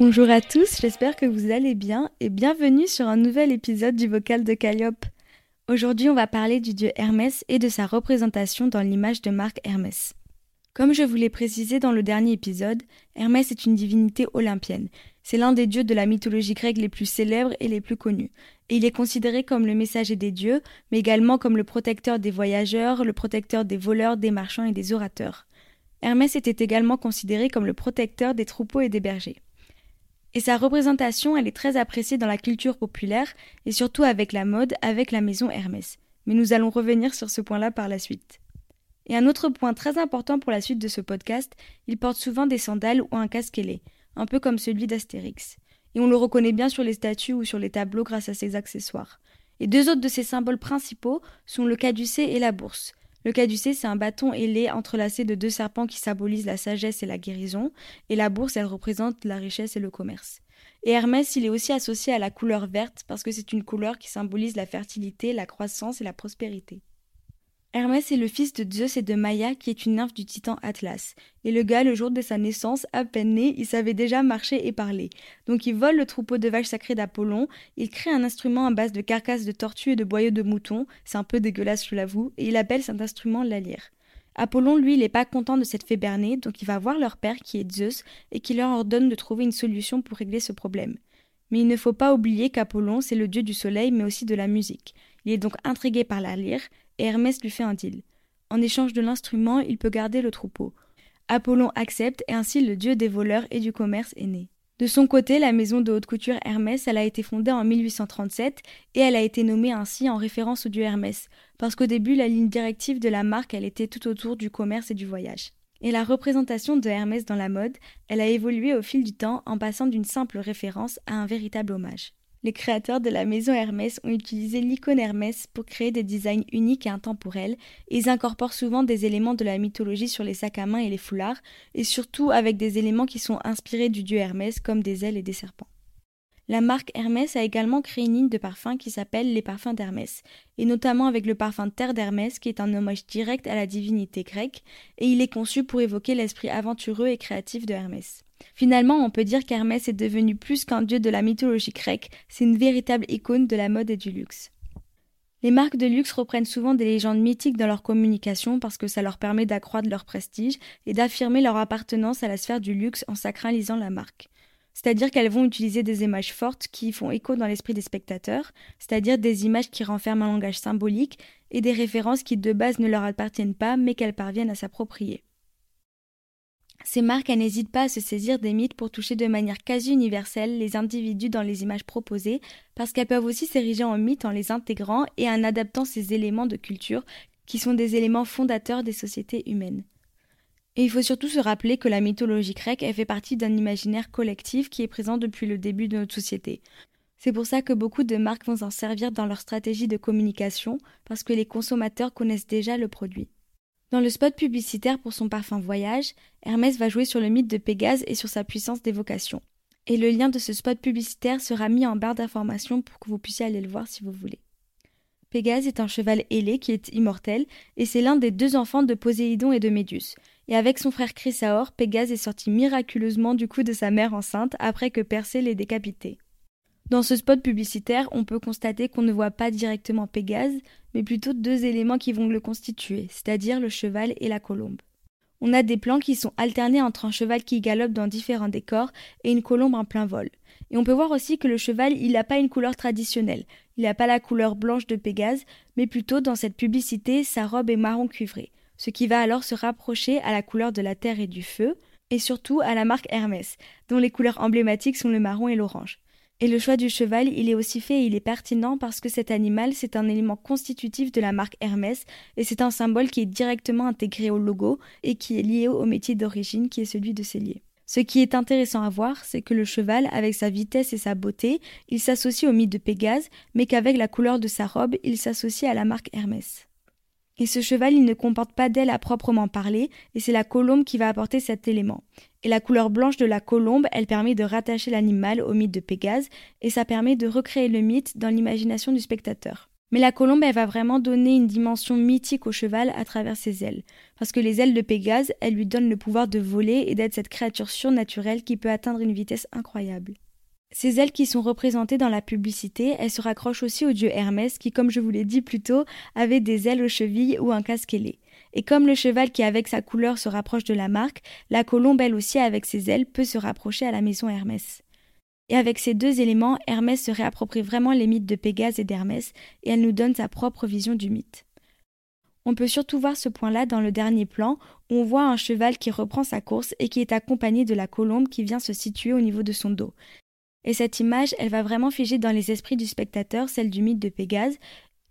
Bonjour à tous, j'espère que vous allez bien et bienvenue sur un nouvel épisode du vocal de Calliope. Aujourd'hui, on va parler du dieu Hermès et de sa représentation dans l'image de Marc Hermès. Comme je vous l'ai précisé dans le dernier épisode, Hermès est une divinité olympienne. C'est l'un des dieux de la mythologie grecque les plus célèbres et les plus connus. Et il est considéré comme le messager des dieux, mais également comme le protecteur des voyageurs, le protecteur des voleurs, des marchands et des orateurs. Hermès était également considéré comme le protecteur des troupeaux et des bergers. Et sa représentation, elle est très appréciée dans la culture populaire et surtout avec la mode, avec la maison Hermès. Mais nous allons revenir sur ce point-là par la suite. Et un autre point très important pour la suite de ce podcast, il porte souvent des sandales ou un casque ailé, un peu comme celui d'Astérix. Et on le reconnaît bien sur les statues ou sur les tableaux grâce à ses accessoires. Et deux autres de ses symboles principaux sont le caducée et la bourse. Le caducée, c'est un bâton ailé entrelacé de deux serpents qui symbolisent la sagesse et la guérison, et la bourse, elle représente la richesse et le commerce. Et Hermès, il est aussi associé à la couleur verte parce que c'est une couleur qui symbolise la fertilité, la croissance et la prospérité. Hermès est le fils de Zeus et de Maïa, qui est une nymphe du titan Atlas. Et le gars, le jour de sa naissance, à peine né, il savait déjà marcher et parler. Donc il vole le troupeau de vaches sacrées d'Apollon, il crée un instrument à base de carcasses de tortues et de boyaux de moutons, c'est un peu dégueulasse, je l'avoue, et il appelle cet instrument la lyre. Apollon, lui, il n'est pas content de cette fée bernée, donc il va voir leur père, qui est Zeus, et qui leur ordonne de trouver une solution pour régler ce problème. Mais il ne faut pas oublier qu'Apollon, c'est le dieu du soleil, mais aussi de la musique. Il est donc intrigué par la lyre, et Hermès lui fait un deal. En échange de l'instrument, il peut garder le troupeau. Apollon accepte et ainsi le dieu des voleurs et du commerce est né. De son côté, la maison de haute couture Hermès, elle a été fondée en 1837 et elle a été nommée ainsi en référence au dieu Hermès, parce qu'au début, la ligne directive de la marque, elle était tout autour du commerce et du voyage. Et la représentation de Hermès dans la mode, elle a évolué au fil du temps en passant d'une simple référence à un véritable hommage les créateurs de la maison Hermès ont utilisé l'icône Hermès pour créer des designs uniques et intemporels, ils incorporent souvent des éléments de la mythologie sur les sacs à main et les foulards, et surtout avec des éléments qui sont inspirés du dieu Hermès comme des ailes et des serpents. La marque Hermès a également créé une ligne de parfums qui s'appelle les parfums d'Hermès, et notamment avec le parfum Terre d'Hermès qui est un hommage direct à la divinité grecque, et il est conçu pour évoquer l'esprit aventureux et créatif de Hermès. Finalement, on peut dire qu'Hermès est devenu plus qu'un dieu de la mythologie grecque, c'est une véritable icône de la mode et du luxe. Les marques de luxe reprennent souvent des légendes mythiques dans leur communication parce que ça leur permet d'accroître leur prestige et d'affirmer leur appartenance à la sphère du luxe en sacralisant la marque. C'est-à-dire qu'elles vont utiliser des images fortes qui font écho dans l'esprit des spectateurs, c'est-à-dire des images qui renferment un langage symbolique et des références qui de base ne leur appartiennent pas mais qu'elles parviennent à s'approprier. Ces marques n'hésitent pas à se saisir des mythes pour toucher de manière quasi universelle les individus dans les images proposées, parce qu'elles peuvent aussi s'ériger en mythes en les intégrant et en adaptant ces éléments de culture qui sont des éléments fondateurs des sociétés humaines. Et il faut surtout se rappeler que la mythologie grecque fait partie d'un imaginaire collectif qui est présent depuis le début de notre société. C'est pour ça que beaucoup de marques vont s'en servir dans leur stratégie de communication, parce que les consommateurs connaissent déjà le produit. Dans le spot publicitaire pour son parfum Voyage, Hermès va jouer sur le mythe de Pégase et sur sa puissance d'évocation. Et le lien de ce spot publicitaire sera mis en barre d'information pour que vous puissiez aller le voir si vous voulez. Pégase est un cheval ailé qui est immortel, et c'est l'un des deux enfants de Poséidon et de Méduse. Et avec son frère Chrysaor, Pégase est sorti miraculeusement du cou de sa mère enceinte après que Persée l'ait décapité. Dans ce spot publicitaire, on peut constater qu'on ne voit pas directement Pégase, mais plutôt deux éléments qui vont le constituer, c'est-à-dire le cheval et la colombe. On a des plans qui sont alternés entre un cheval qui galope dans différents décors et une colombe en plein vol. Et on peut voir aussi que le cheval, il n'a pas une couleur traditionnelle. Il n'a pas la couleur blanche de Pégase, mais plutôt dans cette publicité, sa robe est marron cuivré, ce qui va alors se rapprocher à la couleur de la terre et du feu, et surtout à la marque Hermès, dont les couleurs emblématiques sont le marron et l'orange. Et le choix du cheval, il est aussi fait et il est pertinent parce que cet animal, c'est un élément constitutif de la marque Hermès et c'est un symbole qui est directement intégré au logo et qui est lié au métier d'origine qui est celui de cellier. Ce qui est intéressant à voir, c'est que le cheval, avec sa vitesse et sa beauté, il s'associe au mythe de Pégase, mais qu'avec la couleur de sa robe, il s'associe à la marque Hermès. Et ce cheval, il ne comporte pas d'aile à proprement parler, et c'est la colombe qui va apporter cet élément. Et la couleur blanche de la colombe, elle permet de rattacher l'animal au mythe de Pégase, et ça permet de recréer le mythe dans l'imagination du spectateur. Mais la colombe, elle va vraiment donner une dimension mythique au cheval à travers ses ailes. Parce que les ailes de Pégase, elles lui donnent le pouvoir de voler et d'être cette créature surnaturelle qui peut atteindre une vitesse incroyable. Ces ailes qui sont représentées dans la publicité, elles se raccrochent aussi au dieu Hermès qui, comme je vous l'ai dit plus tôt, avait des ailes aux chevilles ou un casque ailé. Et comme le cheval qui avec sa couleur se rapproche de la marque, la colombe elle aussi avec ses ailes peut se rapprocher à la maison Hermès. Et avec ces deux éléments, Hermès se réapproprie vraiment les mythes de Pégase et d'Hermès, et elle nous donne sa propre vision du mythe. On peut surtout voir ce point-là dans le dernier plan, où on voit un cheval qui reprend sa course et qui est accompagné de la colombe qui vient se situer au niveau de son dos. Et cette image, elle va vraiment figer dans les esprits du spectateur celle du mythe de Pégase,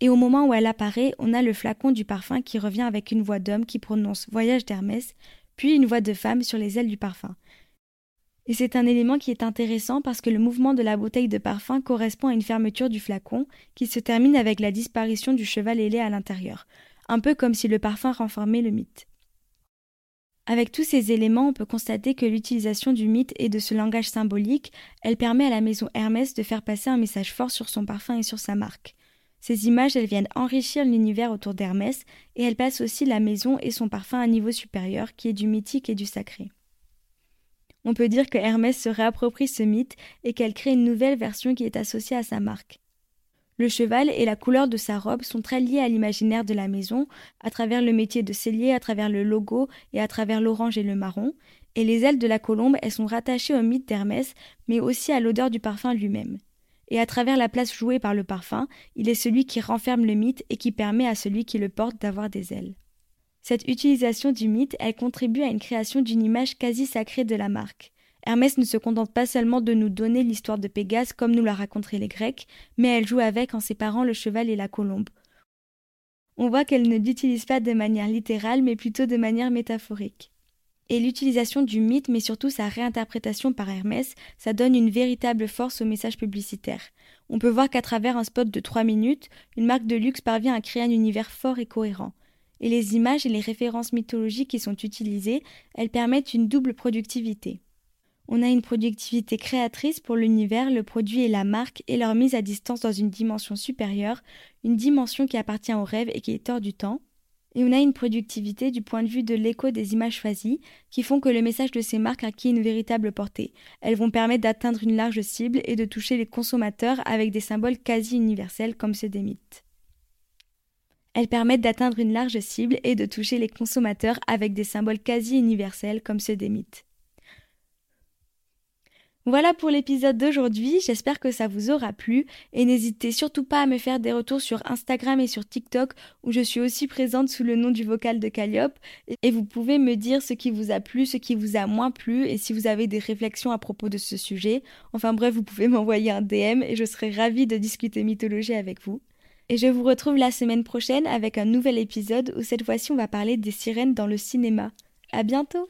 et au moment où elle apparaît, on a le flacon du parfum qui revient avec une voix d'homme qui prononce Voyage d'Hermès, puis une voix de femme sur les ailes du parfum. Et c'est un élément qui est intéressant parce que le mouvement de la bouteille de parfum correspond à une fermeture du flacon qui se termine avec la disparition du cheval ailé à l'intérieur, un peu comme si le parfum renformait le mythe. Avec tous ces éléments, on peut constater que l'utilisation du mythe et de ce langage symbolique, elle permet à la maison Hermès de faire passer un message fort sur son parfum et sur sa marque. Ces images, elles viennent enrichir l'univers autour d'Hermès et elles passent aussi la maison et son parfum à un niveau supérieur qui est du mythique et du sacré. On peut dire que Hermès se réapproprie ce mythe et qu'elle crée une nouvelle version qui est associée à sa marque. Le cheval et la couleur de sa robe sont très liés à l'imaginaire de la maison, à travers le métier de cellier, à travers le logo et à travers l'orange et le marron, et les ailes de la colombe, elles sont rattachées au mythe d'Hermès, mais aussi à l'odeur du parfum lui-même. Et à travers la place jouée par le parfum, il est celui qui renferme le mythe et qui permet à celui qui le porte d'avoir des ailes. Cette utilisation du mythe, elle contribue à une création d'une image quasi sacrée de la marque. Hermès ne se contente pas seulement de nous donner l'histoire de Pégase comme nous la raconteraient les Grecs, mais elle joue avec en séparant le cheval et la colombe. On voit qu'elle ne l'utilise pas de manière littérale, mais plutôt de manière métaphorique. Et l'utilisation du mythe, mais surtout sa réinterprétation par Hermès, ça donne une véritable force au message publicitaire. On peut voir qu'à travers un spot de 3 minutes, une marque de luxe parvient à créer un univers fort et cohérent et les images et les références mythologiques qui sont utilisées, elles permettent une double productivité. On a une productivité créatrice pour l'univers, le produit et la marque et leur mise à distance dans une dimension supérieure, une dimension qui appartient au rêve et qui est hors du temps. Et on a une productivité du point de vue de l'écho des images choisies qui font que le message de ces marques acquis une véritable portée. Elles vont permettre d'atteindre une large cible et de toucher les consommateurs avec des symboles quasi universels comme ceux des mythes. Elles permettent d'atteindre une large cible et de toucher les consommateurs avec des symboles quasi universels comme ceux des mythes. Voilà pour l'épisode d'aujourd'hui, j'espère que ça vous aura plu et n'hésitez surtout pas à me faire des retours sur Instagram et sur TikTok où je suis aussi présente sous le nom du vocal de Calliope et vous pouvez me dire ce qui vous a plu, ce qui vous a moins plu et si vous avez des réflexions à propos de ce sujet. Enfin bref, vous pouvez m'envoyer un DM et je serai ravie de discuter mythologie avec vous. Et je vous retrouve la semaine prochaine avec un nouvel épisode où cette fois-ci on va parler des sirènes dans le cinéma. À bientôt!